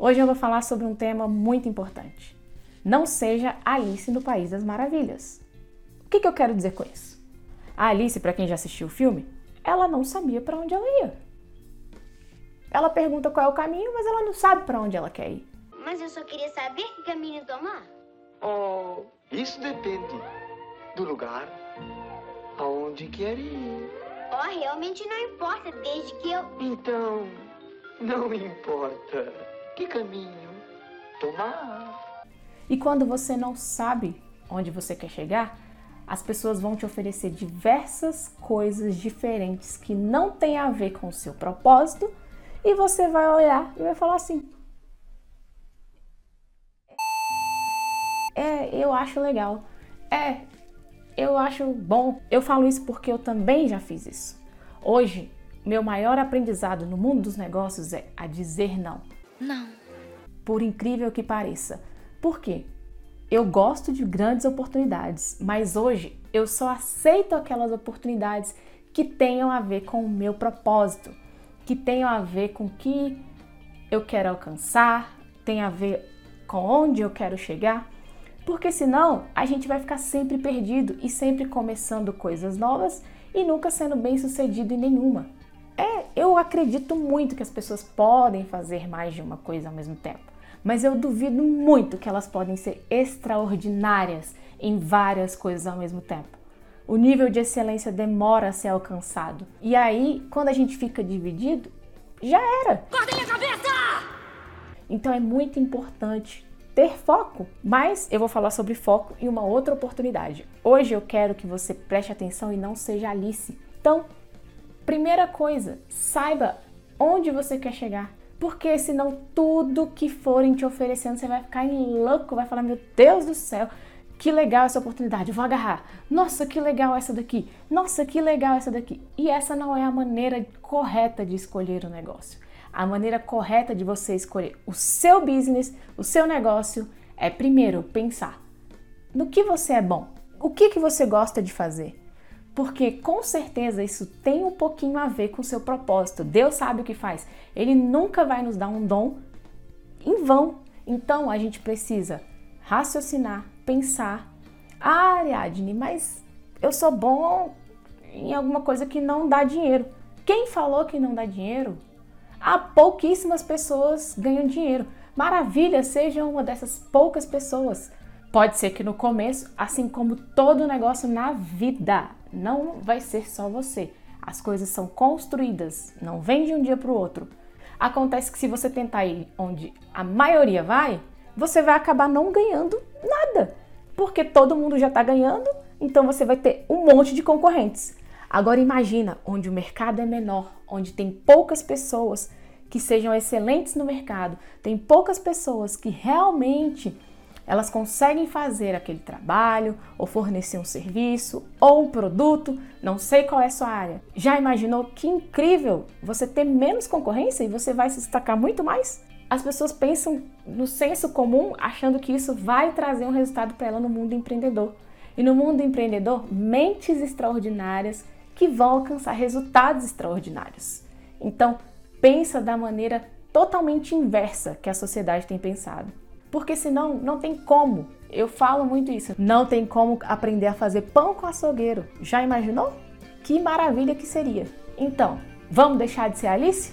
Hoje eu vou falar sobre um tema muito importante. Não seja Alice no País das Maravilhas. O que, que eu quero dizer com isso? A Alice, para quem já assistiu o filme, ela não sabia para onde ela ia. Ela pergunta qual é o caminho, mas ela não sabe para onde ela quer ir. Mas eu só queria saber que caminho tomar. Oh, isso depende do lugar aonde quer ir. Oh, realmente não importa, desde que eu. Então, não importa que caminho tomar. E quando você não sabe onde você quer chegar, as pessoas vão te oferecer diversas coisas diferentes que não têm a ver com o seu propósito e você vai olhar e vai falar assim: É, eu acho legal. É, eu acho bom. Eu falo isso porque eu também já fiz isso. Hoje, meu maior aprendizado no mundo dos negócios é a dizer não. Não. Por incrível que pareça. Por quê? Eu gosto de grandes oportunidades, mas hoje eu só aceito aquelas oportunidades que tenham a ver com o meu propósito, que tenham a ver com o que eu quero alcançar, tem a ver com onde eu quero chegar, porque senão a gente vai ficar sempre perdido e sempre começando coisas novas e nunca sendo bem sucedido em nenhuma. É, eu acredito muito que as pessoas podem fazer mais de uma coisa ao mesmo tempo, mas eu duvido muito que elas podem ser extraordinárias em várias coisas ao mesmo tempo. O nível de excelência demora a ser alcançado. E aí, quando a gente fica dividido, já era. Cortem a cabeça! Então é muito importante ter foco, mas eu vou falar sobre foco em uma outra oportunidade. Hoje eu quero que você preste atenção e não seja Alice. Então, Primeira coisa, saiba onde você quer chegar. Porque senão tudo que forem te oferecendo, você vai ficar em louco, vai falar: Meu Deus do céu, que legal essa oportunidade, vou agarrar. Nossa, que legal essa daqui. Nossa, que legal essa daqui. E essa não é a maneira correta de escolher o negócio. A maneira correta de você escolher o seu business, o seu negócio, é primeiro pensar no que você é bom, o que, que você gosta de fazer porque com certeza isso tem um pouquinho a ver com o seu propósito. Deus sabe o que faz. Ele nunca vai nos dar um dom em vão. Então a gente precisa raciocinar, pensar. Ah, Ariadne, mas eu sou bom em alguma coisa que não dá dinheiro. Quem falou que não dá dinheiro? Há pouquíssimas pessoas ganham dinheiro. Maravilha, seja uma dessas poucas pessoas. Pode ser que no começo, assim como todo negócio na vida, não vai ser só você. As coisas são construídas, não vem de um dia para o outro. Acontece que se você tentar ir onde a maioria vai, você vai acabar não ganhando nada, porque todo mundo já está ganhando, então você vai ter um monte de concorrentes. Agora imagina onde o mercado é menor, onde tem poucas pessoas que sejam excelentes no mercado, tem poucas pessoas que realmente elas conseguem fazer aquele trabalho, ou fornecer um serviço, ou um produto, não sei qual é a sua área. Já imaginou que incrível você ter menos concorrência e você vai se destacar muito mais? As pessoas pensam no senso comum achando que isso vai trazer um resultado para ela no mundo empreendedor. E no mundo empreendedor, mentes extraordinárias que vão alcançar resultados extraordinários. Então, pensa da maneira totalmente inversa que a sociedade tem pensado porque senão não tem como. Eu falo muito isso. Não tem como aprender a fazer pão com açougueiro. Já imaginou? Que maravilha que seria. Então, vamos deixar de ser Alice?